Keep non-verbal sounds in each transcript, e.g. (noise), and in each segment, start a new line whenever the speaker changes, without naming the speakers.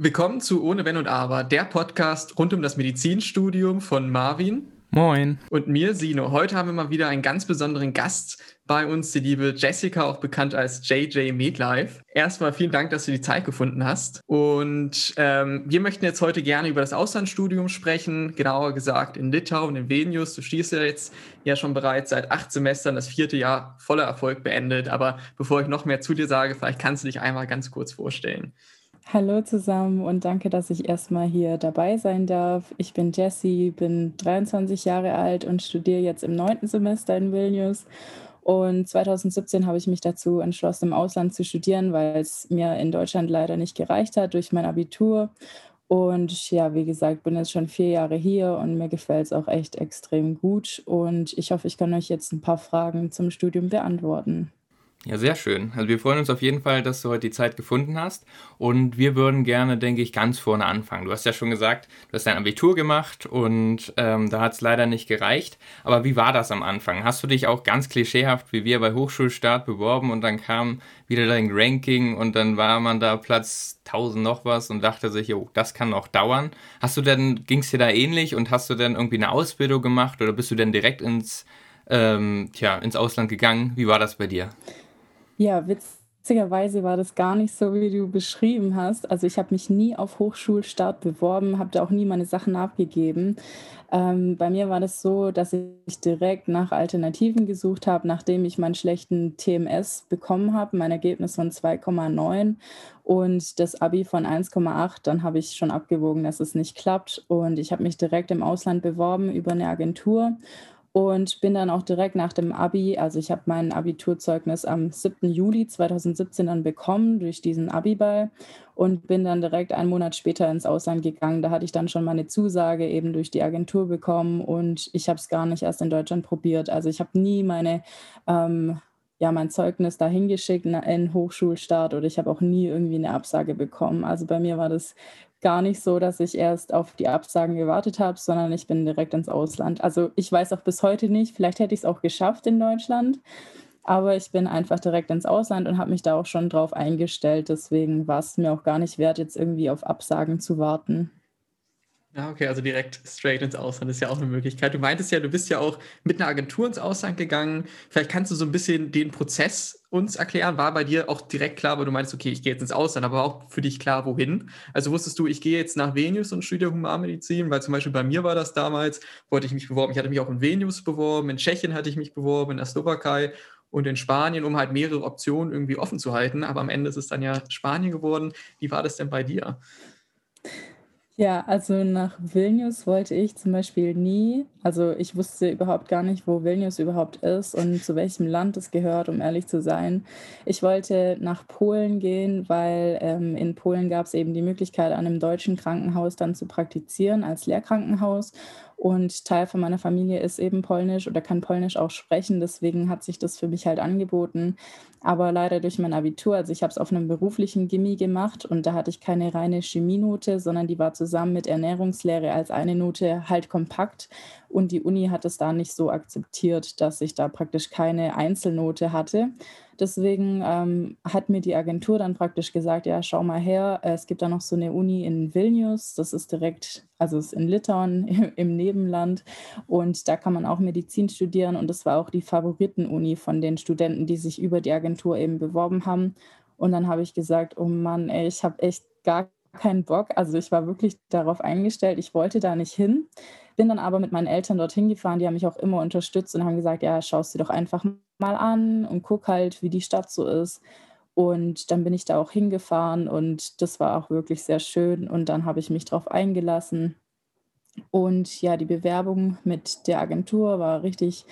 Willkommen zu Ohne Wenn und Aber, der Podcast rund um das Medizinstudium von Marvin.
Moin.
Und mir, Sino. Heute haben wir mal wieder einen ganz besonderen Gast bei uns, die liebe Jessica, auch bekannt als JJ Medlife. Erstmal vielen Dank, dass du die Zeit gefunden hast. Und ähm, wir möchten jetzt heute gerne über das Auslandsstudium sprechen, genauer gesagt in Litauen, in Vilnius. Du stehst ja jetzt ja schon bereits seit acht Semestern das vierte Jahr voller Erfolg beendet. Aber bevor ich noch mehr zu dir sage, vielleicht kannst du dich einmal ganz kurz vorstellen.
Hallo zusammen und danke, dass ich erstmal hier dabei sein darf. Ich bin Jessie, bin 23 Jahre alt und studiere jetzt im neunten Semester in Vilnius. Und 2017 habe ich mich dazu entschlossen, im Ausland zu studieren, weil es mir in Deutschland leider nicht gereicht hat durch mein Abitur. Und ja, wie gesagt, bin jetzt schon vier Jahre hier und mir gefällt es auch echt extrem gut. Und ich hoffe, ich kann euch jetzt ein paar Fragen zum Studium beantworten.
Ja, sehr schön. Also wir freuen uns auf jeden Fall, dass du heute die Zeit gefunden hast. Und wir würden gerne, denke ich, ganz vorne anfangen. Du hast ja schon gesagt, du hast dein Abitur gemacht und ähm, da hat es leider nicht gereicht. Aber wie war das am Anfang? Hast du dich auch ganz klischeehaft wie wir bei Hochschulstart beworben und dann kam wieder dein Ranking und dann war man da Platz 1000 noch was und dachte sich, jo, das kann noch dauern. Hast du denn, ging es dir da ähnlich und hast du denn irgendwie eine Ausbildung gemacht oder bist du denn direkt ins, ähm, tja, ins Ausland gegangen? Wie war das bei dir?
Ja, witzigerweise war das gar nicht so, wie du beschrieben hast. Also ich habe mich nie auf Hochschulstart beworben, habe da auch nie meine Sachen abgegeben. Ähm, bei mir war das so, dass ich direkt nach Alternativen gesucht habe, nachdem ich meinen schlechten TMS bekommen habe, mein Ergebnis von 2,9 und das Abi von 1,8. Dann habe ich schon abgewogen, dass es nicht klappt. Und ich habe mich direkt im Ausland beworben über eine Agentur und bin dann auch direkt nach dem Abi, also ich habe mein Abiturzeugnis am 7. Juli 2017 dann bekommen durch diesen Abiball und bin dann direkt einen Monat später ins Ausland gegangen. Da hatte ich dann schon meine Zusage eben durch die Agentur bekommen und ich habe es gar nicht erst in Deutschland probiert. Also ich habe nie meine ähm, ja, mein Zeugnis dahin geschickt in Hochschulstart oder ich habe auch nie irgendwie eine Absage bekommen. Also bei mir war das gar nicht so, dass ich erst auf die Absagen gewartet habe, sondern ich bin direkt ins Ausland. Also ich weiß auch bis heute nicht, vielleicht hätte ich es auch geschafft in Deutschland, aber ich bin einfach direkt ins Ausland und habe mich da auch schon drauf eingestellt. Deswegen war es mir auch gar nicht wert, jetzt irgendwie auf Absagen zu warten.
Ja, okay, also direkt straight ins Ausland ist ja auch eine Möglichkeit. Du meintest ja, du bist ja auch mit einer Agentur ins Ausland gegangen. Vielleicht kannst du so ein bisschen den Prozess uns erklären. War bei dir auch direkt klar, weil du meinst, okay, ich gehe jetzt ins Ausland, aber auch für dich klar, wohin? Also wusstest du, ich gehe jetzt nach Vilnius und studiere Humanmedizin, weil zum Beispiel bei mir war das damals, wollte ich mich beworben. Ich hatte mich auch in Vilnius beworben, in Tschechien hatte ich mich beworben, in der Slowakei und in Spanien, um halt mehrere Optionen irgendwie offen zu halten. Aber am Ende ist es dann ja Spanien geworden. Wie war das denn bei dir?
Ja, also nach Vilnius wollte ich zum Beispiel nie. Also ich wusste überhaupt gar nicht, wo Vilnius überhaupt ist und zu welchem Land es gehört, um ehrlich zu sein. Ich wollte nach Polen gehen, weil ähm, in Polen gab es eben die Möglichkeit, an einem deutschen Krankenhaus dann zu praktizieren als Lehrkrankenhaus. Und Teil von meiner Familie ist eben polnisch oder kann polnisch auch sprechen. Deswegen hat sich das für mich halt angeboten. Aber leider durch mein Abitur, also ich habe es auf einem beruflichen Gimmi gemacht und da hatte ich keine reine Chemienote, sondern die war zusammen mit Ernährungslehre als eine Note halt kompakt. Und die Uni hat es da nicht so akzeptiert, dass ich da praktisch keine Einzelnote hatte. Deswegen ähm, hat mir die Agentur dann praktisch gesagt, ja, schau mal her, es gibt da noch so eine Uni in Vilnius, das ist direkt, also ist in Litauen (laughs) im Nebenland und da kann man auch Medizin studieren und das war auch die Favoritenuni von den Studenten, die sich über die Agentur eben beworben haben. Und dann habe ich gesagt, oh Mann, ey, ich habe echt gar keinen Bock. Also ich war wirklich darauf eingestellt, ich wollte da nicht hin. Bin dann aber mit meinen Eltern dorthin gefahren, die haben mich auch immer unterstützt und haben gesagt, ja, schaust du doch einfach mal an und guck halt, wie die Stadt so ist. Und dann bin ich da auch hingefahren und das war auch wirklich sehr schön. Und dann habe ich mich darauf eingelassen. Und ja, die Bewerbung mit der Agentur war richtig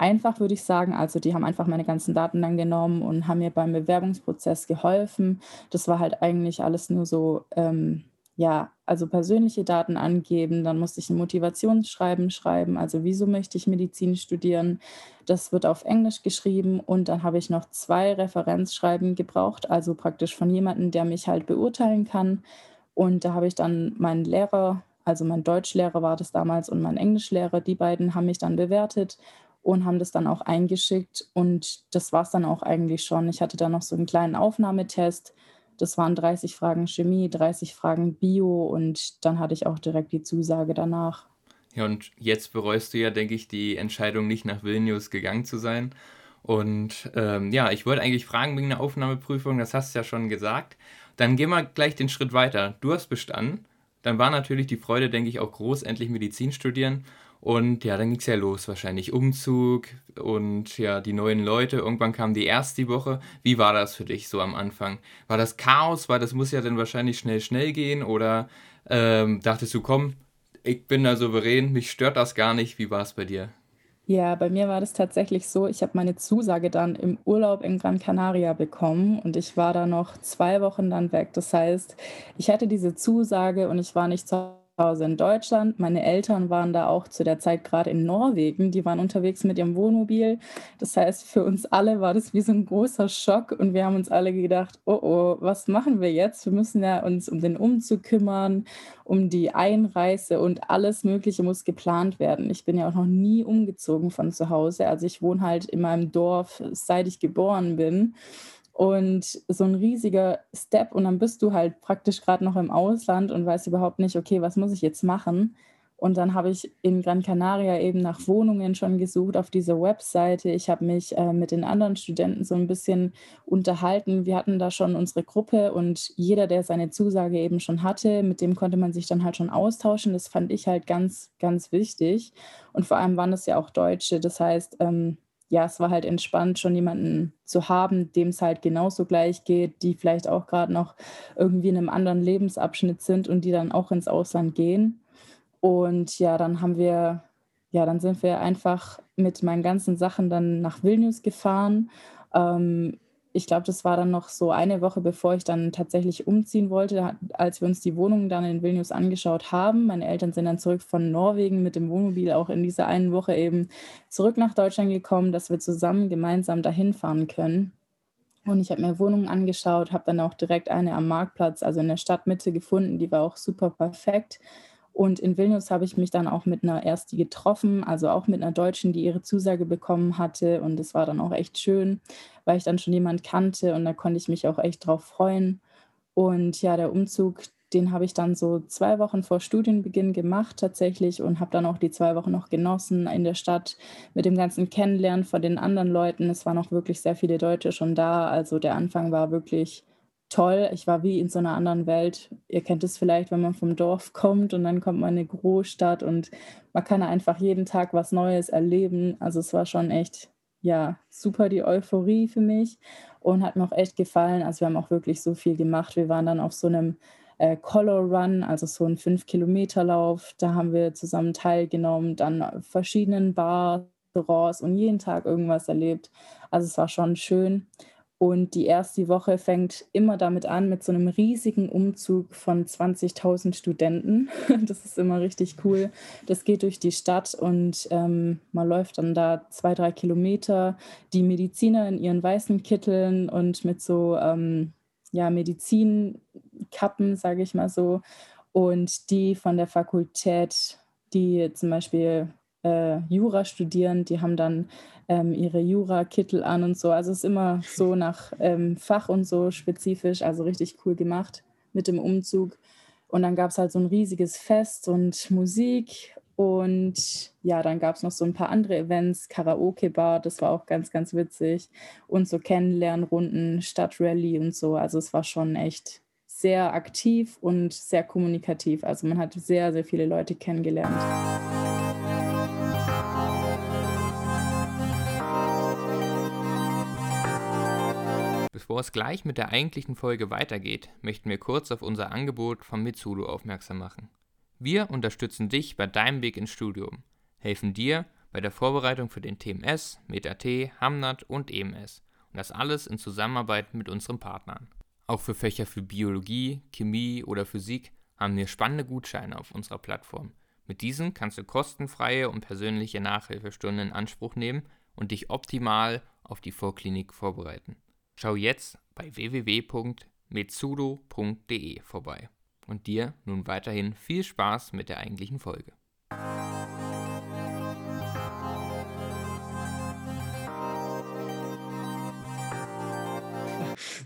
einfach, würde ich sagen. Also die haben einfach meine ganzen Daten dann genommen und haben mir beim Bewerbungsprozess geholfen. Das war halt eigentlich alles nur so ähm, ja, also persönliche Daten angeben, dann musste ich ein Motivationsschreiben schreiben, also wieso möchte ich Medizin studieren. Das wird auf Englisch geschrieben und dann habe ich noch zwei Referenzschreiben gebraucht, also praktisch von jemandem, der mich halt beurteilen kann. Und da habe ich dann meinen Lehrer, also mein Deutschlehrer war das damals und mein Englischlehrer, die beiden haben mich dann bewertet und haben das dann auch eingeschickt und das war es dann auch eigentlich schon. Ich hatte dann noch so einen kleinen Aufnahmetest Das waren 30 Fragen Chemie, 30 Fragen Bio und dann hatte ich auch direkt die Zusage danach.
Ja, und jetzt bereust du ja, denke ich, die Entscheidung, nicht nach Vilnius gegangen zu sein. Und ähm, ja, ich wollte eigentlich fragen wegen der Aufnahmeprüfung, das hast du ja schon gesagt. Dann gehen wir gleich den Schritt weiter. Du hast bestanden. Dann war natürlich die Freude, denke ich, auch groß, endlich Medizin studieren. Und ja, dann ging es ja los, wahrscheinlich Umzug und ja, die neuen Leute. Irgendwann kam die erste Woche. Wie war das für dich so am Anfang? War das Chaos? Weil das muss ja dann wahrscheinlich schnell, schnell gehen? Oder ähm, dachtest du, komm, ich bin da souverän, mich stört das gar nicht. Wie war es bei dir?
Ja, bei mir war das tatsächlich so, ich habe meine Zusage dann im Urlaub in Gran Canaria bekommen und ich war da noch zwei Wochen dann weg. Das heißt, ich hatte diese Zusage und ich war nicht zu Hause in Deutschland. Meine Eltern waren da auch zu der Zeit gerade in Norwegen. Die waren unterwegs mit ihrem Wohnmobil. Das heißt, für uns alle war das wie so ein großer Schock und wir haben uns alle gedacht, oh oh, was machen wir jetzt? Wir müssen ja uns um den Umzug kümmern, um die Einreise und alles Mögliche muss geplant werden. Ich bin ja auch noch nie umgezogen von zu Hause. Also ich wohne halt in meinem Dorf, seit ich geboren bin. Und so ein riesiger Step und dann bist du halt praktisch gerade noch im Ausland und weißt überhaupt nicht, okay, was muss ich jetzt machen? Und dann habe ich in Gran Canaria eben nach Wohnungen schon gesucht auf dieser Webseite. Ich habe mich äh, mit den anderen Studenten so ein bisschen unterhalten. Wir hatten da schon unsere Gruppe und jeder, der seine Zusage eben schon hatte, mit dem konnte man sich dann halt schon austauschen. Das fand ich halt ganz, ganz wichtig. Und vor allem waren das ja auch Deutsche. Das heißt, ähm, ja, es war halt entspannt, schon jemanden zu haben, dem es halt genauso gleich geht, die vielleicht auch gerade noch irgendwie in einem anderen Lebensabschnitt sind und die dann auch ins Ausland gehen. Und ja, dann haben wir, ja, dann sind wir einfach mit meinen ganzen Sachen dann nach Vilnius gefahren. Ähm, ich glaube, das war dann noch so eine Woche, bevor ich dann tatsächlich umziehen wollte, als wir uns die Wohnung dann in Vilnius angeschaut haben. Meine Eltern sind dann zurück von Norwegen mit dem Wohnmobil auch in dieser einen Woche eben zurück nach Deutschland gekommen, dass wir zusammen gemeinsam dahin fahren können. Und ich habe mir Wohnungen angeschaut, habe dann auch direkt eine am Marktplatz, also in der Stadtmitte gefunden, die war auch super perfekt. Und in Vilnius habe ich mich dann auch mit einer Ersti getroffen, also auch mit einer Deutschen, die ihre Zusage bekommen hatte. Und es war dann auch echt schön, weil ich dann schon jemand kannte und da konnte ich mich auch echt drauf freuen. Und ja, der Umzug, den habe ich dann so zwei Wochen vor Studienbeginn gemacht tatsächlich und habe dann auch die zwei Wochen noch genossen in der Stadt mit dem ganzen Kennenlernen von den anderen Leuten. Es waren auch wirklich sehr viele Deutsche schon da. Also der Anfang war wirklich toll. Ich war wie in so einer anderen Welt. Ihr kennt es vielleicht, wenn man vom Dorf (laughs) kommt und dann kommt man in eine Großstadt und man kann einfach jeden Tag was Neues erleben. Also es war schon echt, ja, super die Euphorie für mich und hat mir auch echt gefallen. Also wir haben auch wirklich so viel gemacht. Wir waren dann auf so einem äh, Color Run, also so ein 5-Kilometer-Lauf. Da haben wir zusammen teilgenommen, dann verschiedenen Bars, Restaurants und jeden Tag irgendwas erlebt. Also es war schon schön. Und die erste Woche fängt immer damit an, mit so einem riesigen Umzug von 20.000 Studenten. (laughs) Das ist immer richtig cool. Das geht durch die Stadt und ähm, man läuft dann da zwei, drei Kilometer. Die Mediziner in ihren weißen Kitteln und mit so ähm, ja, Medizinkappen, sage ich mal so. Und die von der Fakultät, die zum Beispiel äh, Jura studieren, die haben dann ähm, ihre Jura-Kittel an und so. Also es ist immer so nach ähm, Fach und so spezifisch, also richtig cool gemacht mit dem Umzug. Und dann gab es halt so ein riesiges Fest und Musik. Und ja, dann gab es noch so ein paar andere Events, Karaoke-Bar, das war auch ganz, ganz witzig. Und so Kennenlernrunden, Stadtrally und so. Also es war schon echt sehr aktiv und sehr kommunikativ. Also man hat sehr, sehr viele Leute kennengelernt.
Bevor es gleich mit der eigentlichen Folge weitergeht, möchten wir kurz auf unser Angebot von Mitsudo aufmerksam machen. Wir unterstützen dich bei deinem Weg ins Studium, helfen dir bei der Vorbereitung für den TMS, MetaT, Hamnat und EMS und das alles in Zusammenarbeit mit unseren Partnern. Auch für Fächer für Biologie, Chemie oder Physik haben wir spannende Gutscheine auf unserer Plattform. Mit diesen kannst du kostenfreie und persönliche Nachhilfestunden in Anspruch nehmen und dich optimal auf die Vorklinik vorbereiten. Schau jetzt bei www.metsudo.de vorbei. Und dir nun weiterhin viel Spaß mit der eigentlichen Folge.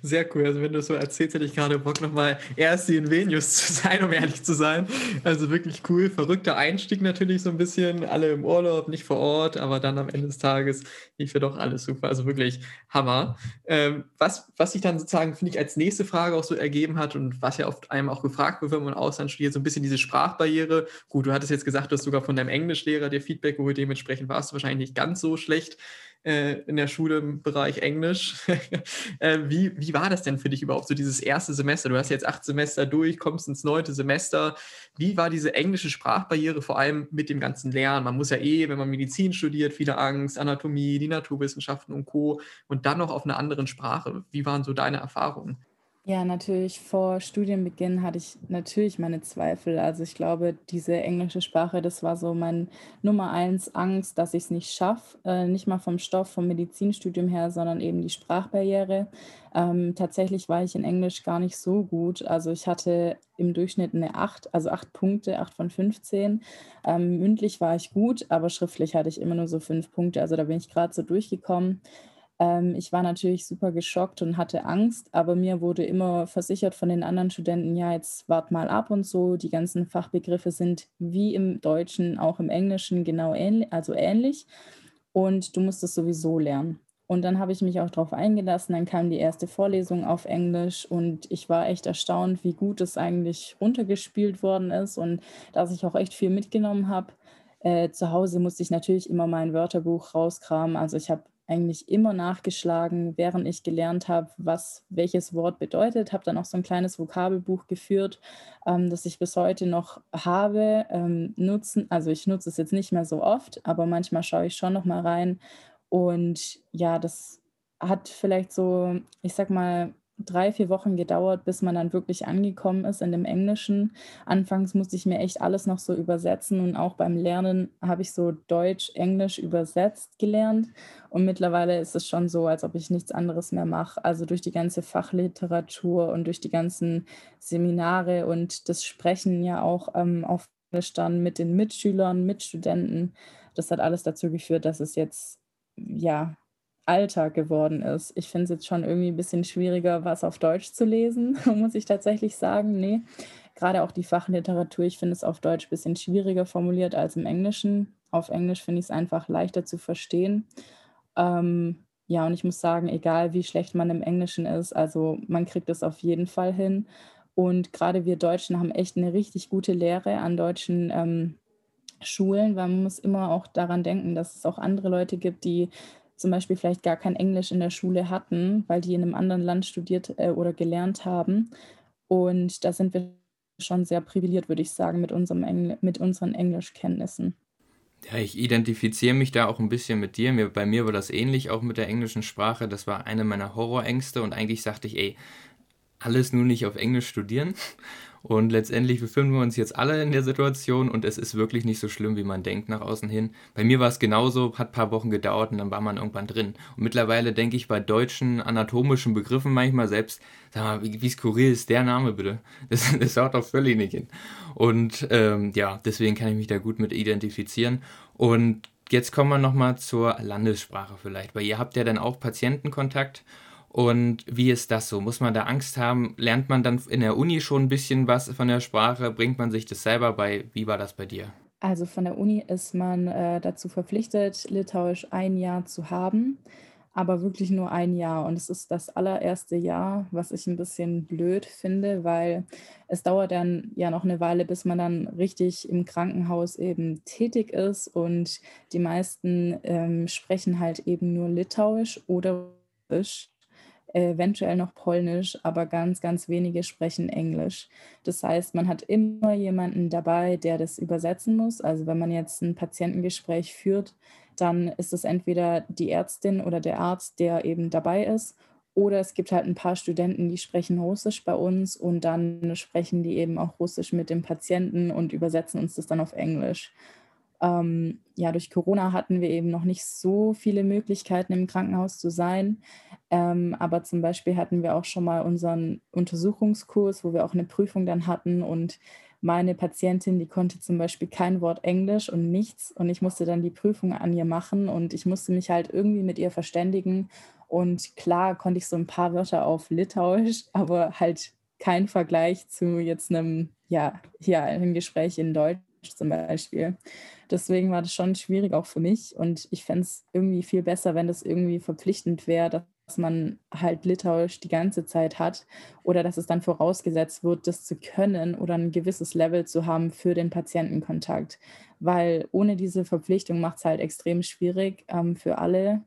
Sehr cool. Also wenn du so erzählst, hätte ich gerade Bock nochmal erst in Vilnius zu sein, um ehrlich zu sein. Also wirklich cool. Verrückter Einstieg natürlich so ein bisschen. Alle im Urlaub, nicht vor Ort, aber dann am Ende des Tages lief ja doch alles super. Also wirklich Hammer. Ähm, was, was sich dann sozusagen, finde ich, als nächste Frage auch so ergeben hat und was ja oft einem auch gefragt wird, wenn man Ausland studiert, so ein bisschen diese Sprachbarriere. Gut, du hattest jetzt gesagt, du hast sogar von deinem Englischlehrer dir Feedback geholt, dementsprechend warst du wahrscheinlich nicht ganz so schlecht äh, in der Schule im Bereich Englisch. (laughs) äh, wie, wie war das denn für dich überhaupt, so dieses erste Semester? Du hast jetzt acht Semester durch, kommst ins neunte Semester. Wie war diese englische Sprachbarriere vor allem mit dem ganzen Lernen? Man muss ja eh, wenn man Medizin studiert, viele Angst, Anatomie, die Naturwissenschaften und Co. und dann noch auf einer anderen Sprache. Wie waren so deine Erfahrungen?
Ja, natürlich. Vor Studienbeginn hatte ich natürlich meine Zweifel. Also ich glaube, diese englische Sprache, das war so mein Nummer eins Angst, dass ich es nicht schaffe. Äh, nicht mal vom Stoff, vom Medizinstudium her, sondern eben die Sprachbarriere. Ähm, tatsächlich war ich in Englisch gar nicht so gut. Also ich hatte im Durchschnitt eine 8, also 8 Punkte, 8 von 15. Ähm, mündlich war ich gut, aber schriftlich hatte ich immer nur so 5 Punkte. Also da bin ich gerade so durchgekommen. Ähm, ich war natürlich super geschockt und hatte Angst, aber mir wurde immer versichert von den anderen Studenten, ja, jetzt wart mal ab und so. Die ganzen Fachbegriffe sind wie im Deutschen, auch im Englischen genau ähnlich, also ähnlich. Und du musst es sowieso lernen. Und dann habe ich mich auch darauf eingelassen. Dann kam die erste Vorlesung auf Englisch und ich war echt erstaunt, wie gut es eigentlich runtergespielt worden ist und dass ich auch echt viel mitgenommen habe. Äh, zu Hause musste ich natürlich immer mein Wörterbuch rauskramen. Also ich habe eigentlich immer nachgeschlagen, während ich gelernt habe, was welches Wort bedeutet. Habe dann auch so ein kleines Vokabelbuch geführt, ähm, das ich bis heute noch habe. Ähm, nutzen, also ich nutze es jetzt nicht mehr so oft, aber manchmal schaue ich schon noch mal rein. Und ja, das hat vielleicht so, ich sag mal, drei, vier Wochen gedauert, bis man dann wirklich angekommen ist in dem Englischen. Anfangs musste ich mir echt alles noch so übersetzen und auch beim Lernen habe ich so Deutsch, Englisch übersetzt gelernt. Und mittlerweile ist es schon so, als ob ich nichts anderes mehr mache. Also durch die ganze Fachliteratur und durch die ganzen Seminare und das Sprechen ja auch ähm, auf Englisch dann mit den Mitschülern, Mitstudenten. Das hat alles dazu geführt, dass es jetzt ja Alltag geworden ist. Ich finde es jetzt schon irgendwie ein bisschen schwieriger, was auf Deutsch zu lesen, (laughs) muss ich tatsächlich sagen. Nee, gerade auch die Fachliteratur, ich finde es auf Deutsch ein bisschen schwieriger formuliert als im Englischen. Auf Englisch finde ich es einfach leichter zu verstehen. Ähm, ja, und ich muss sagen, egal wie schlecht man im Englischen ist, also man kriegt es auf jeden Fall hin. Und gerade wir Deutschen haben echt eine richtig gute Lehre an deutschen ähm, Schulen, weil man muss immer auch daran denken, dass es auch andere Leute gibt, die zum Beispiel vielleicht gar kein Englisch in der Schule hatten, weil die in einem anderen Land studiert äh, oder gelernt haben. Und da sind wir schon sehr privilegiert, würde ich sagen, mit, unserem Engl mit unseren Englischkenntnissen.
Ja, ich identifiziere mich da auch ein bisschen mit dir. Mir, bei mir war das ähnlich, auch mit der englischen Sprache. Das war eine meiner Horrorängste und eigentlich sagte ich, ey, alles nur nicht auf Englisch studieren. Und letztendlich befinden wir uns jetzt alle in der Situation und es ist wirklich nicht so schlimm, wie man denkt nach außen hin. Bei mir war es genauso, hat ein paar Wochen gedauert und dann war man irgendwann drin. Und mittlerweile denke ich bei deutschen anatomischen Begriffen manchmal selbst, sag mal, wie, wie skurril ist der Name bitte? (laughs) Das, das haut doch völlig nicht hin. Und ähm, ja, deswegen kann ich mich da gut mit identifizieren. Und jetzt kommen wir nochmal zur Landessprache vielleicht, weil ihr habt ja dann auch Patientenkontakt und wie ist das so? Muss man da Angst haben? Lernt man dann in der Uni schon ein bisschen was von der Sprache? Bringt man sich das selber bei? Wie war das bei dir?
Also von der Uni ist man äh, dazu verpflichtet, Litauisch ein Jahr zu haben, aber wirklich nur ein Jahr. Und es ist das allererste Jahr, was ich ein bisschen blöd finde, weil es dauert dann ja noch eine Weile, bis man dann richtig im Krankenhaus eben tätig ist. Und die meisten ähm, sprechen halt eben nur Litauisch oder Russisch eventuell noch Polnisch, aber ganz, ganz wenige sprechen Englisch. Das heißt, man hat immer jemanden dabei, der das übersetzen muss. Also wenn man jetzt ein Patientengespräch führt, dann ist es entweder die Ärztin oder der Arzt, der eben dabei ist. Oder es gibt halt ein paar Studenten, die sprechen Russisch bei uns und dann sprechen die eben auch Russisch mit dem Patienten und übersetzen uns das dann auf Englisch. Ähm, ja, durch Corona hatten wir eben noch nicht so viele Möglichkeiten, im Krankenhaus zu sein. Ähm, aber zum Beispiel hatten wir auch schon mal unseren Untersuchungskurs, wo wir auch eine Prüfung dann hatten. Und meine Patientin, die konnte zum Beispiel kein Wort Englisch und nichts. Und ich musste dann die Prüfung an ihr machen. Und ich musste mich halt irgendwie mit ihr verständigen. Und klar konnte ich so ein paar Wörter auf Litauisch, (laughs) aber halt kein Vergleich zu jetzt einem, ja, hier einem Gespräch in Deutsch zum Beispiel. Deswegen war das schon schwierig auch für mich und ich fände es irgendwie viel besser, wenn das irgendwie verpflichtend wäre, dass man halt Litauisch die ganze Zeit hat oder dass es dann vorausgesetzt wird, das zu können oder ein gewisses Level zu haben für den Patientenkontakt. Weil ohne diese Verpflichtung macht es halt extrem schwierig ähm, für alle.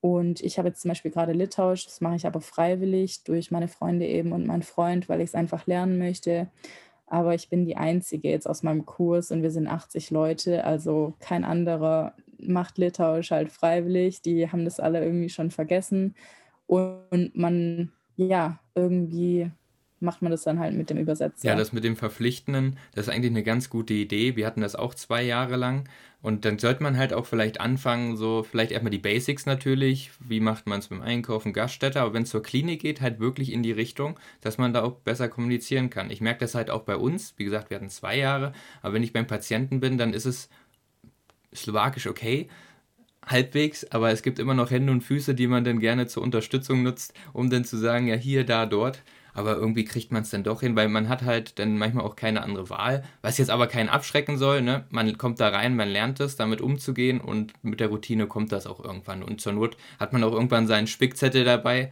Und ich habe jetzt zum Beispiel gerade Litauisch, das mache ich aber freiwillig durch meine Freunde eben und meinen Freund, weil ich es einfach lernen möchte. Aber ich bin die Einzige jetzt aus meinem Kurs und wir sind 80 Leute, also kein anderer macht Litauisch halt freiwillig. Die haben das alle irgendwie schon vergessen. Und man, ja, irgendwie macht man das dann halt mit dem Übersetzer.
Ja, das mit dem Verpflichtenden, das ist eigentlich eine ganz gute Idee. Wir hatten das auch zwei Jahre lang. Und dann sollte man halt auch vielleicht anfangen, so vielleicht erstmal die Basics natürlich. Wie macht man es beim Einkaufen, Gaststätte? Aber wenn es zur Klinik geht, halt wirklich in die Richtung, dass man da auch besser kommunizieren kann. Ich merke das halt auch bei uns. Wie gesagt, wir hatten zwei Jahre. Aber wenn ich beim Patienten bin, dann ist es slowakisch okay halbwegs, aber es gibt immer noch Hände und Füße, die man dann gerne zur Unterstützung nutzt, um dann zu sagen, ja hier, da, dort aber irgendwie kriegt man es dann doch hin, weil man hat halt dann manchmal auch keine andere Wahl, was jetzt aber keinen abschrecken soll, ne? Man kommt da rein, man lernt es, damit umzugehen und mit der Routine kommt das auch irgendwann und zur Not hat man auch irgendwann seinen Spickzettel dabei,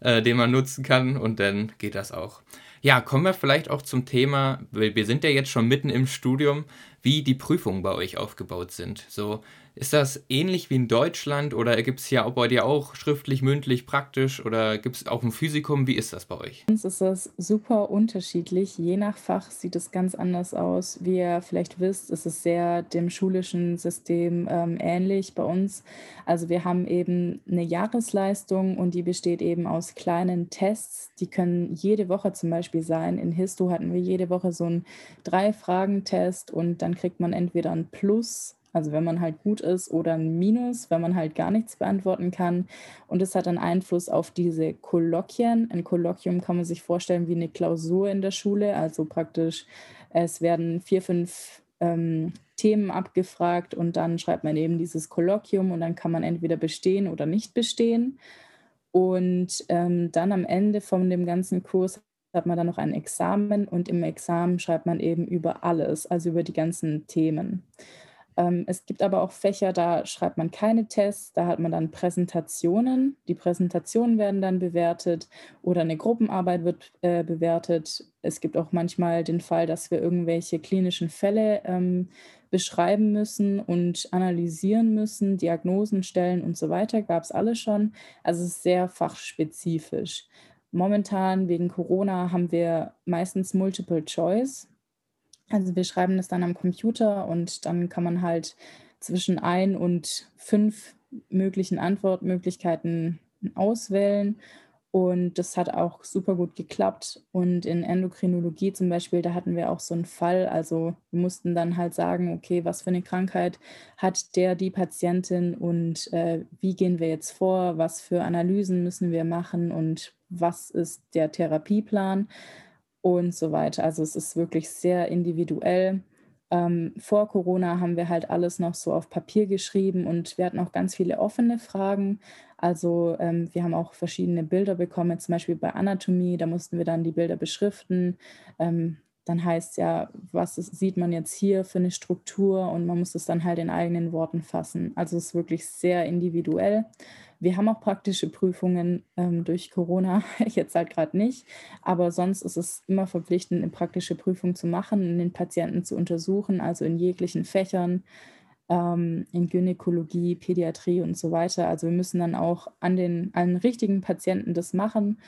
äh, den man nutzen kann und dann geht das auch. Ja, kommen wir vielleicht auch zum Thema, weil wir sind ja jetzt schon mitten im Studium, wie die Prüfungen bei euch aufgebaut sind. So, ist das ähnlich wie in Deutschland oder gibt es hier bei dir auch schriftlich, mündlich, praktisch oder gibt es auch ein Physikum? Wie ist das bei euch?
Bei uns ist das super unterschiedlich. Je nach Fach sieht es ganz anders aus. Wie ihr vielleicht wisst, ist es sehr dem schulischen System ähm, ähnlich bei uns. Also wir haben eben eine Jahresleistung und die besteht eben aus kleinen Tests. Die können jede Woche zum Beispiel sein. In Histo hatten wir jede Woche so einen Drei-Fragen-Test und dann kriegt man entweder ein Plus also wenn man halt gut ist oder ein Minus, wenn man halt gar nichts beantworten kann. Und es hat einen Einfluss auf diese Kolloquien. Ein Kolloquium kann man sich vorstellen wie eine Klausur in der Schule. Also praktisch, es werden vier, fünf ähm, Themen abgefragt und dann schreibt man eben dieses Kolloquium und dann kann man entweder bestehen oder nicht bestehen. Und ähm, dann am Ende von dem ganzen Kurs hat man dann noch ein Examen und im Examen schreibt man eben über alles, also über die ganzen Themen. Ähm, es gibt aber auch Fächer, da schreibt man keine Tests, da hat man dann Präsentationen. Die Präsentationen werden dann bewertet oder eine Gruppenarbeit wird äh, bewertet. Es gibt auch manchmal den Fall, dass wir irgendwelche klinischen Fälle ähm, beschreiben müssen und analysieren müssen, Diagnosen stellen und so weiter. Gab es alles schon. Also es ist sehr fachspezifisch. Momentan wegen Corona haben wir meistens Multiple Choice. Also wir schreiben das dann am Computer und dann kann man halt zwischen ein und fünf möglichen Antwortmöglichkeiten auswählen. Und das hat auch super gut geklappt. Und in Endokrinologie zum Beispiel, da hatten wir auch so einen Fall. Also wir mussten dann halt sagen, okay, was für eine Krankheit hat der, die Patientin und äh, wie gehen wir jetzt vor, was für Analysen müssen wir machen und was ist der Therapieplan und so weiter. Also es ist wirklich sehr individuell. Ähm, vor Corona haben wir halt alles noch so auf Papier geschrieben und wir hatten auch ganz viele offene Fragen. Also ähm, wir haben auch verschiedene Bilder bekommen, zum Beispiel bei Anatomie, da mussten wir dann die Bilder beschriften. Ähm, dann heißt ja, was ist, sieht man jetzt hier für eine Struktur und man muss es dann halt in eigenen Worten fassen. Also es ist wirklich sehr individuell. Wir haben auch praktische Prüfungen ähm, durch Corona, (laughs) jetzt halt gerade nicht, aber sonst ist es immer verpflichtend, eine praktische Prüfung zu machen den Patienten zu untersuchen, also in jeglichen Fächern, ähm, in Gynäkologie, Pädiatrie und so weiter. Also wir müssen dann auch an den, an richtigen Patienten das machen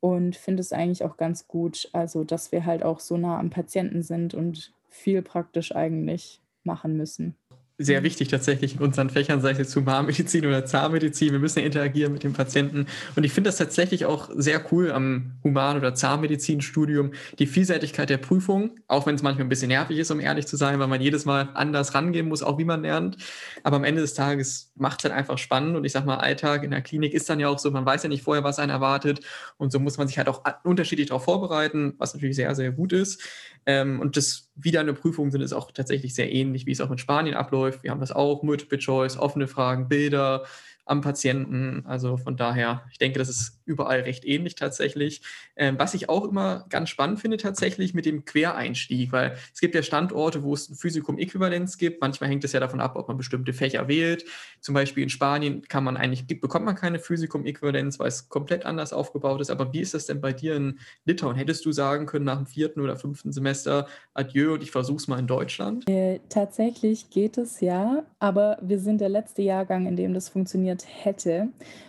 und finde es eigentlich auch ganz gut, also dass wir halt auch so nah am Patienten sind und viel praktisch eigentlich machen müssen
sehr wichtig tatsächlich in unseren Fächern, sei es jetzt Humanmedizin oder Zahnmedizin. Wir müssen ja interagieren mit dem Patienten. Und ich finde das tatsächlich auch sehr cool am Human- oder Zahnmedizinstudium, die Vielseitigkeit der Prüfung, auch wenn es manchmal ein bisschen nervig ist, um ehrlich zu sein, weil man jedes Mal anders rangehen muss, auch wie man lernt. Aber am Ende des Tages macht es halt einfach spannend. Und ich sag mal, Alltag in der Klinik ist dann ja auch so, man weiß ja nicht vorher, was einen erwartet. Und so muss man sich halt auch unterschiedlich darauf vorbereiten, was natürlich sehr, sehr gut ist. Ähm, und das wieder eine Prüfung sind, ist auch tatsächlich sehr ähnlich, wie es auch in Spanien abläuft. Wir haben das auch, Multiple Choice, offene Fragen, Bilder, am Patienten. Also von daher, ich denke, das ist überall recht ähnlich tatsächlich. Ähm, was ich auch immer ganz spannend finde tatsächlich mit dem Quereinstieg, weil es gibt ja Standorte, wo es ein Physikum-Äquivalenz gibt. Manchmal hängt es ja davon ab, ob man bestimmte Fächer wählt. Zum Beispiel in Spanien kann man eigentlich, bekommt man keine Physikum-Äquivalenz, weil es komplett anders aufgebaut ist. Aber wie ist das denn bei dir in Litauen? Hättest du sagen können nach dem vierten oder fünften Semester, adieu und ich versuche es mal in Deutschland?
Äh, tatsächlich geht es ja, aber wir sind der letzte Jahrgang, in dem das funktioniert gegründet hätte,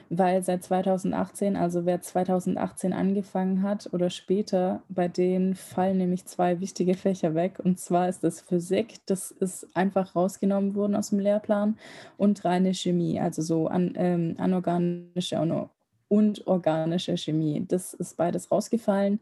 weil seit 2018, also wer 2018 angefangen hat oder später, bei denen fallen nämlich zwei wichtige Fächer weg. Und zwar ist das Physik, das ist einfach rausgenommen worden aus dem Lehrplan, und reine Chemie, also so an, ähm, anorganische und organische Chemie. Das ist beides rausgefallen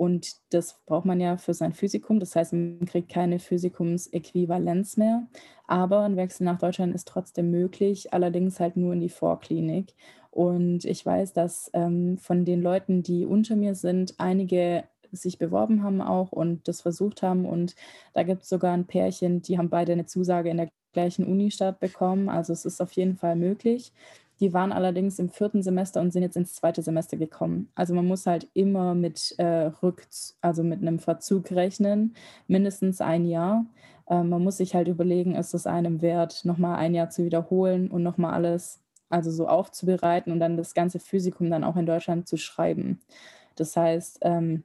und das braucht man ja für sein Physikum. Das heißt, man kriegt keine Physikumsäquivalenz mehr. Aber ein Wechsel nach Deutschland ist trotzdem möglich, allerdings halt nur in die Vorklinik. Und ich weiß, dass ähm, von den Leuten, die unter mir sind, einige sich beworben haben auch und das versucht haben. Und da gibt es sogar ein Pärchen, die haben beide eine Zusage in der gleichen Unistadt bekommen. Also es ist auf jeden Fall möglich. Die waren allerdings im vierten Semester und sind jetzt ins zweite Semester gekommen. Also man muss halt immer mit äh, Rück, also mit einem Verzug rechnen, mindestens ein Jahr. Äh, man muss sich halt überlegen, ist es einem wert, nochmal ein Jahr zu wiederholen und nochmal alles, also so aufzubereiten und dann das ganze Physikum dann auch in Deutschland zu schreiben. Das heißt, ähm,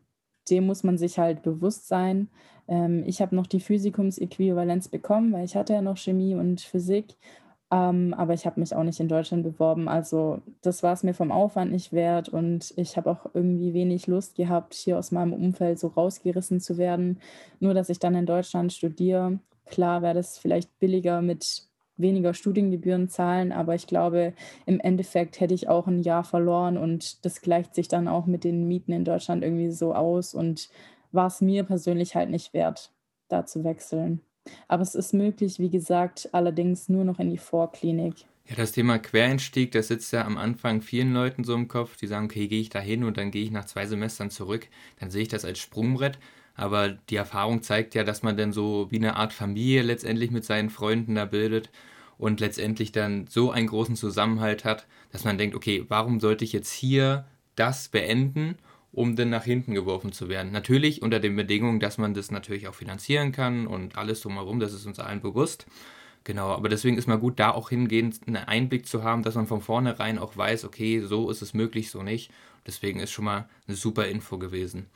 dem muss man sich halt bewusst sein. Ähm, ich habe noch die Physikumsäquivalenz bekommen, weil ich hatte ja noch Chemie und Physik ähm, aber ich habe mich auch nicht in Deutschland beworben. Also das war es mir vom Aufwand nicht wert und ich habe auch irgendwie wenig Lust gehabt, hier aus meinem Umfeld so rausgerissen zu werden. Nur dass ich dann in Deutschland studiere. Klar wäre das vielleicht billiger mit weniger Studiengebühren zahlen, aber ich glaube, im Endeffekt hätte ich auch ein Jahr verloren und das gleicht sich dann auch mit den Mieten in Deutschland irgendwie so aus und war es mir persönlich halt nicht wert, da zu wechseln. Aber es ist möglich, wie gesagt, allerdings nur noch in die Vorklinik.
Ja, das Thema Quereinstieg, das sitzt ja am Anfang vielen Leuten so im Kopf, die sagen, okay, gehe ich da hin und dann gehe ich nach zwei Semestern zurück, dann sehe ich das als Sprungbrett. Aber die Erfahrung zeigt ja, dass man dann so wie eine Art Familie letztendlich mit seinen Freunden da bildet und letztendlich dann so einen großen Zusammenhalt hat, dass man denkt, okay, warum sollte ich jetzt hier das beenden um dann nach hinten geworfen zu werden. Natürlich unter den Bedingungen, dass man das natürlich auch finanzieren kann und alles drumherum, das ist uns allen bewusst. Genau, aber deswegen ist mal gut, da auch hingehend einen Einblick zu haben, dass man von vornherein auch weiß, okay, so ist es möglich, so nicht. Deswegen ist schon mal eine super Info gewesen.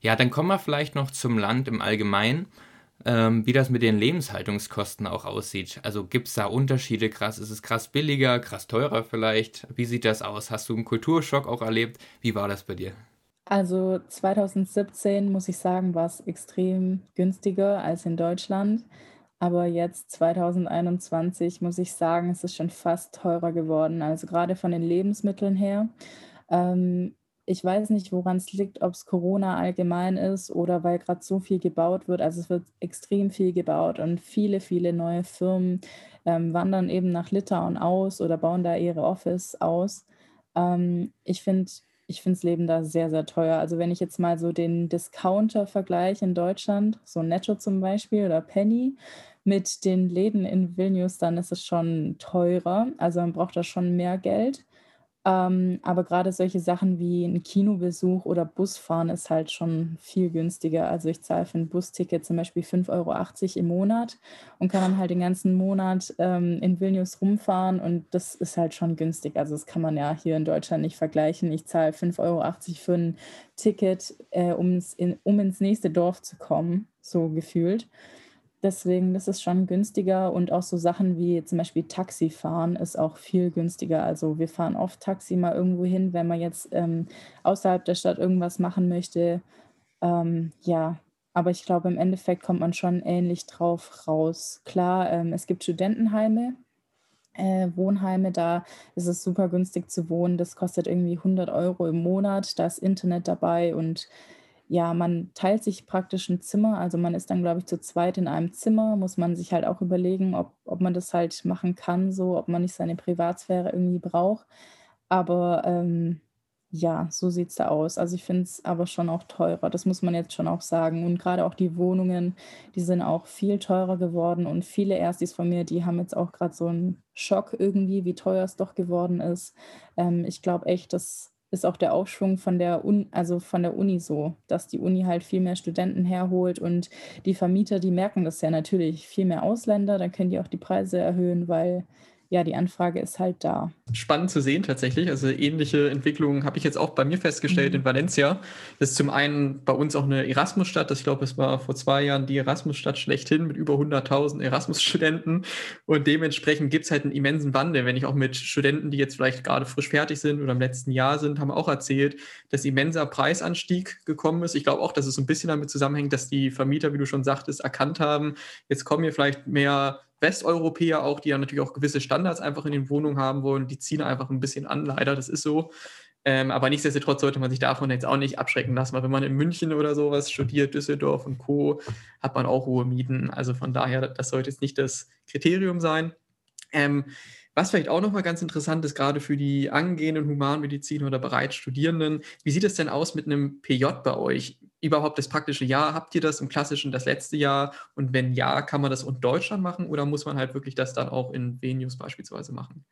Ja, dann kommen wir vielleicht noch zum Land im Allgemeinen, ähm, wie das mit den Lebenshaltungskosten auch aussieht. Also gibt es da Unterschiede krass? Ist es krass billiger, krass teurer vielleicht? Wie sieht das aus? Hast du einen Kulturschock auch erlebt? Wie war das bei dir?
Also 2017 muss ich sagen, war es extrem günstiger als in Deutschland. Aber jetzt 2021 muss ich sagen, es ist schon fast teurer geworden. Also gerade von den Lebensmitteln her. Ähm, ich weiß nicht, woran es liegt, ob es Corona allgemein ist oder weil gerade so viel gebaut wird. Also es wird extrem viel gebaut und viele, viele neue Firmen ähm, wandern eben nach Litauen aus oder bauen da ihre Office aus. Ähm, ich finde ich finde das Leben da sehr, sehr teuer. Also wenn ich jetzt mal so den Discounter vergleiche in Deutschland, so Netto zum Beispiel oder Penny, mit den Läden in Vilnius, dann ist es schon teurer. Also man braucht da schon mehr Geld. Ähm, aber gerade solche Sachen wie ein Kinobesuch oder Busfahren ist halt schon viel günstiger. Also ich zahle für ein Busticket zum Beispiel 5,80 Euro im Monat und kann dann halt den ganzen Monat ähm, in Vilnius rumfahren und das ist halt schon günstig. Also das kann man ja hier in Deutschland nicht vergleichen. Ich zahle 5,80 Euro für ein Ticket, äh, in, um ins nächste Dorf zu kommen, so gefühlt. Deswegen, das ist schon günstiger und auch so Sachen wie zum Beispiel Taxifahren ist auch viel günstiger. Also wir fahren oft Taxi mal irgendwo hin, wenn man jetzt ähm, außerhalb der Stadt irgendwas machen möchte. Ähm, ja, aber ich glaube, im Endeffekt kommt man schon ähnlich drauf raus. Klar, ähm, es gibt Studentenheime, äh, Wohnheime, da ist es super günstig zu wohnen. Das kostet irgendwie 100 Euro im Monat. Da ist Internet dabei und ja, man teilt sich praktisch ein Zimmer. Also man ist dann, glaube ich, zu zweit in einem Zimmer. Muss man sich halt auch überlegen, ob, ob man das halt machen kann, so, ob man nicht seine Privatsphäre irgendwie braucht. Aber ähm, ja, so sieht es da aus. Also ich finde es aber schon auch teurer, das muss man jetzt schon auch sagen. Und gerade auch die Wohnungen, die sind auch viel teurer geworden. Und viele Erstis von mir, die haben jetzt auch gerade so einen Schock irgendwie, wie teuer es doch geworden ist. Ähm, ich glaube echt, das ist auch der Aufschwung von der, Un also von der Uni so, dass die Uni halt viel mehr Studenten herholt und die Vermieter, die merken das ja natürlich, viel mehr Ausländer, dann können die auch die Preise erhöhen, weil ja, die Anfrage ist halt da.
Spannend zu sehen tatsächlich. Also ähnliche Entwicklungen habe ich jetzt auch bei mir festgestellt mhm. in Valencia. Das ist zum einen bei uns auch eine Erasmus-Stadt. Ich glaube, es war vor zwei Jahren die Erasmus-Stadt schlechthin mit über 100.000 Erasmus-Studenten. Und dementsprechend gibt es halt einen immensen Wandel. Wenn ich auch mit Studenten, die jetzt vielleicht gerade frisch fertig sind oder im letzten Jahr sind, haben auch erzählt, dass immenser Preisanstieg gekommen ist. Ich glaube auch, dass es so ein bisschen damit zusammenhängt, dass die Vermieter, wie du schon sagtest, erkannt haben, jetzt kommen hier vielleicht mehr Westeuropäer auch, die ja natürlich auch gewisse Standards einfach in den Wohnungen haben wollen, die ziehen einfach ein bisschen an, leider, das ist so. Ähm, aber nichtsdestotrotz sollte man sich davon jetzt auch nicht abschrecken lassen, weil wenn man in München oder sowas studiert, Düsseldorf und Co., hat man auch hohe Mieten. Also von daher, das sollte jetzt nicht das Kriterium sein. Ähm, was vielleicht auch nochmal ganz interessant ist, gerade für die angehenden Humanmediziner oder bereits Studierenden, wie sieht es denn aus mit einem PJ bei euch? Überhaupt das praktische Jahr, habt ihr das im klassischen das letzte Jahr? Und wenn ja, kann man das in Deutschland machen oder muss man halt wirklich das dann auch in Venius beispielsweise machen?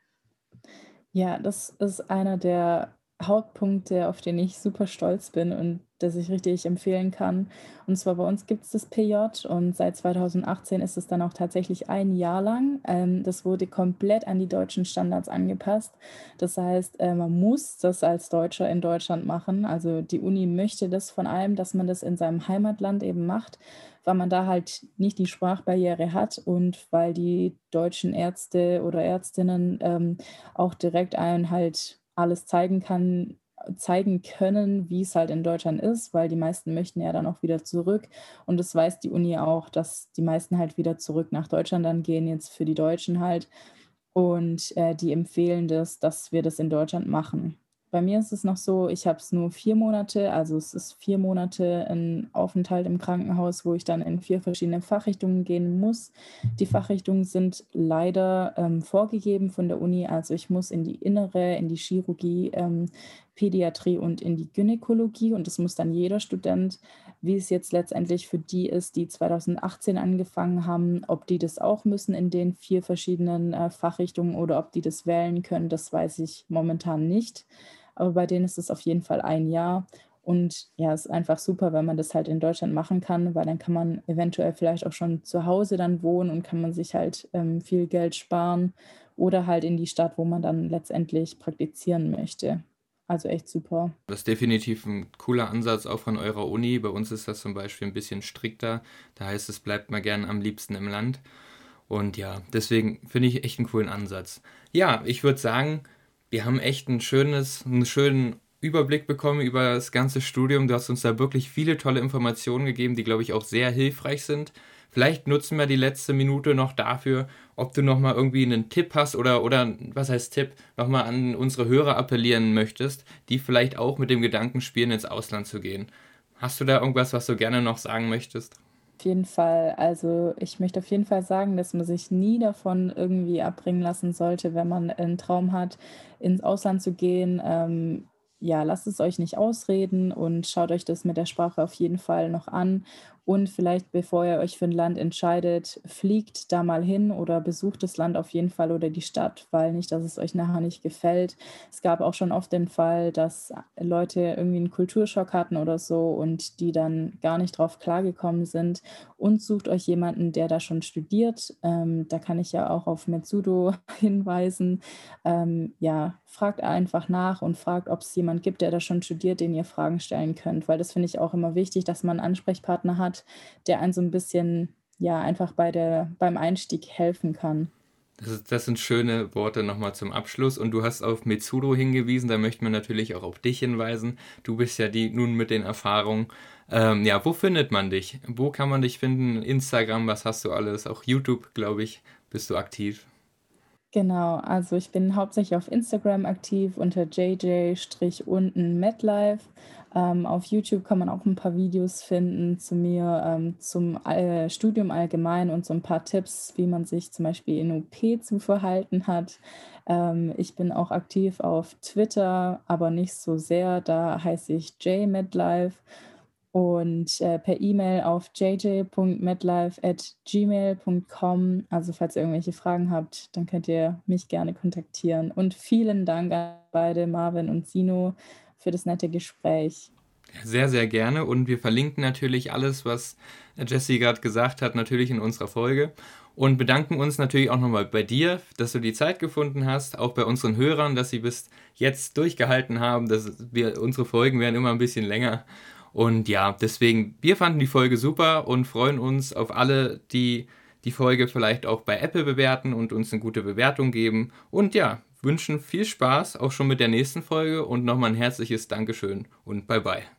Ja, das ist einer der Hauptpunkte, auf den ich super stolz bin und das ich richtig empfehlen kann. Und zwar bei uns gibt es das PJ und seit 2018 ist es dann auch tatsächlich ein Jahr lang. Ähm, das wurde komplett an die deutschen Standards angepasst. Das heißt, äh, man muss das als Deutscher in Deutschland machen. Also die Uni möchte das von allem, dass man das in seinem Heimatland eben macht, weil man da halt nicht die Sprachbarriere hat und weil die deutschen Ärzte oder Ärztinnen ähm, auch direkt einen halt alles zeigen kann, zeigen können, wie es halt in Deutschland ist, weil die meisten möchten ja dann auch wieder zurück. Und das weiß die Uni auch, dass die meisten halt wieder zurück nach Deutschland dann gehen, jetzt für die Deutschen halt. Und äh, die empfehlen das, dass wir das in Deutschland machen. Bei mir ist es noch so, ich habe es nur vier Monate, also es ist vier Monate ein Aufenthalt im Krankenhaus, wo ich dann in vier verschiedene Fachrichtungen gehen muss. Die Fachrichtungen sind leider ähm, vorgegeben von der Uni, also ich muss in die Innere, in die Chirurgie, ähm, Pädiatrie und in die Gynäkologie. Und das muss dann jeder Student, wie es jetzt letztendlich für die ist, die 2018 angefangen haben, ob die das auch müssen in den vier verschiedenen äh, Fachrichtungen oder ob die das wählen können, das weiß ich momentan nicht aber bei denen ist es auf jeden Fall ein Jahr. Und ja, es ist einfach super, wenn man das halt in Deutschland machen kann, weil dann kann man eventuell vielleicht auch schon zu Hause dann wohnen und kann man sich halt ähm, viel Geld sparen oder halt in die Stadt, wo man dann letztendlich praktizieren möchte. Also echt super.
Das ist definitiv ein cooler Ansatz auch von eurer Uni. Bei uns ist das zum Beispiel ein bisschen strikter. Da heißt es, bleibt mal gern am liebsten im Land. Und ja, deswegen finde ich echt einen coolen Ansatz. Ja, ich würde sagen, wir haben echt ein schönes, einen schönen Überblick bekommen über das ganze Studium. Du hast uns da wirklich viele tolle Informationen gegeben, die, glaube ich, auch sehr hilfreich sind. Vielleicht nutzen wir die letzte Minute noch dafür, ob du nochmal irgendwie einen Tipp hast oder, oder was heißt Tipp, nochmal an unsere Hörer appellieren möchtest, die vielleicht auch mit dem Gedanken spielen, ins Ausland zu gehen. Hast du da irgendwas, was du gerne noch sagen möchtest?
Auf jeden Fall. Also ich möchte auf jeden Fall sagen, dass man sich nie davon irgendwie abbringen lassen sollte, wenn man einen Traum hat, ins Ausland zu gehen. Ähm, ja, lasst es euch nicht ausreden und schaut euch das mit der Sprache auf jeden Fall noch an und vielleicht, bevor ihr euch für ein Land entscheidet, fliegt da mal hin oder besucht das Land auf jeden Fall oder die Stadt, weil nicht, dass es euch nachher nicht gefällt. Es gab auch schon oft den Fall, dass Leute irgendwie einen Kulturschock hatten oder so und die dann gar nicht drauf klargekommen sind. Und sucht euch jemanden, der da schon studiert. Ähm, da kann ich ja auch auf Metsudo (laughs) hinweisen. Ähm, ja, fragt einfach nach und fragt, ob es jemand gibt, der da schon studiert, den ihr Fragen stellen könnt, weil das finde ich auch immer wichtig, dass man einen Ansprechpartner hat, der einen so ein bisschen ja einfach bei der, beim Einstieg helfen kann.
Das, ist, das sind schöne Worte nochmal zum Abschluss. Und du hast auf Mitsuru hingewiesen, da möchten wir natürlich auch auf dich hinweisen. Du bist ja die nun mit den Erfahrungen. Ähm, ja, wo findet man dich? Wo kann man dich finden? Instagram, was hast du alles? Auch YouTube, glaube ich, bist du aktiv.
Genau, also ich bin hauptsächlich auf Instagram aktiv unter jj-unten-medlife. Ähm, auf YouTube kann man auch ein paar Videos finden zu mir, ähm, zum äh, Studium allgemein und so ein paar Tipps, wie man sich zum Beispiel in UP zu verhalten hat. Ähm, ich bin auch aktiv auf Twitter, aber nicht so sehr. Da heiße ich jmedlife und äh, per E-Mail auf jj.medlife.gmail.com. Also falls ihr irgendwelche Fragen habt, dann könnt ihr mich gerne kontaktieren. Und vielen Dank an beide, Marvin und Sino, für das nette Gespräch.
Sehr, sehr gerne. Und wir verlinken natürlich alles, was Jesse gerade gesagt hat, natürlich in unserer Folge. Und bedanken uns natürlich auch nochmal bei dir, dass du die Zeit gefunden hast, auch bei unseren Hörern, dass sie bis jetzt durchgehalten haben. Dass wir, unsere Folgen werden immer ein bisschen länger. Und ja, deswegen, wir fanden die Folge super und freuen uns auf alle, die die Folge vielleicht auch bei Apple bewerten und uns eine gute Bewertung geben. Und ja, wünschen viel Spaß auch schon mit der nächsten Folge und nochmal ein herzliches Dankeschön und bye bye.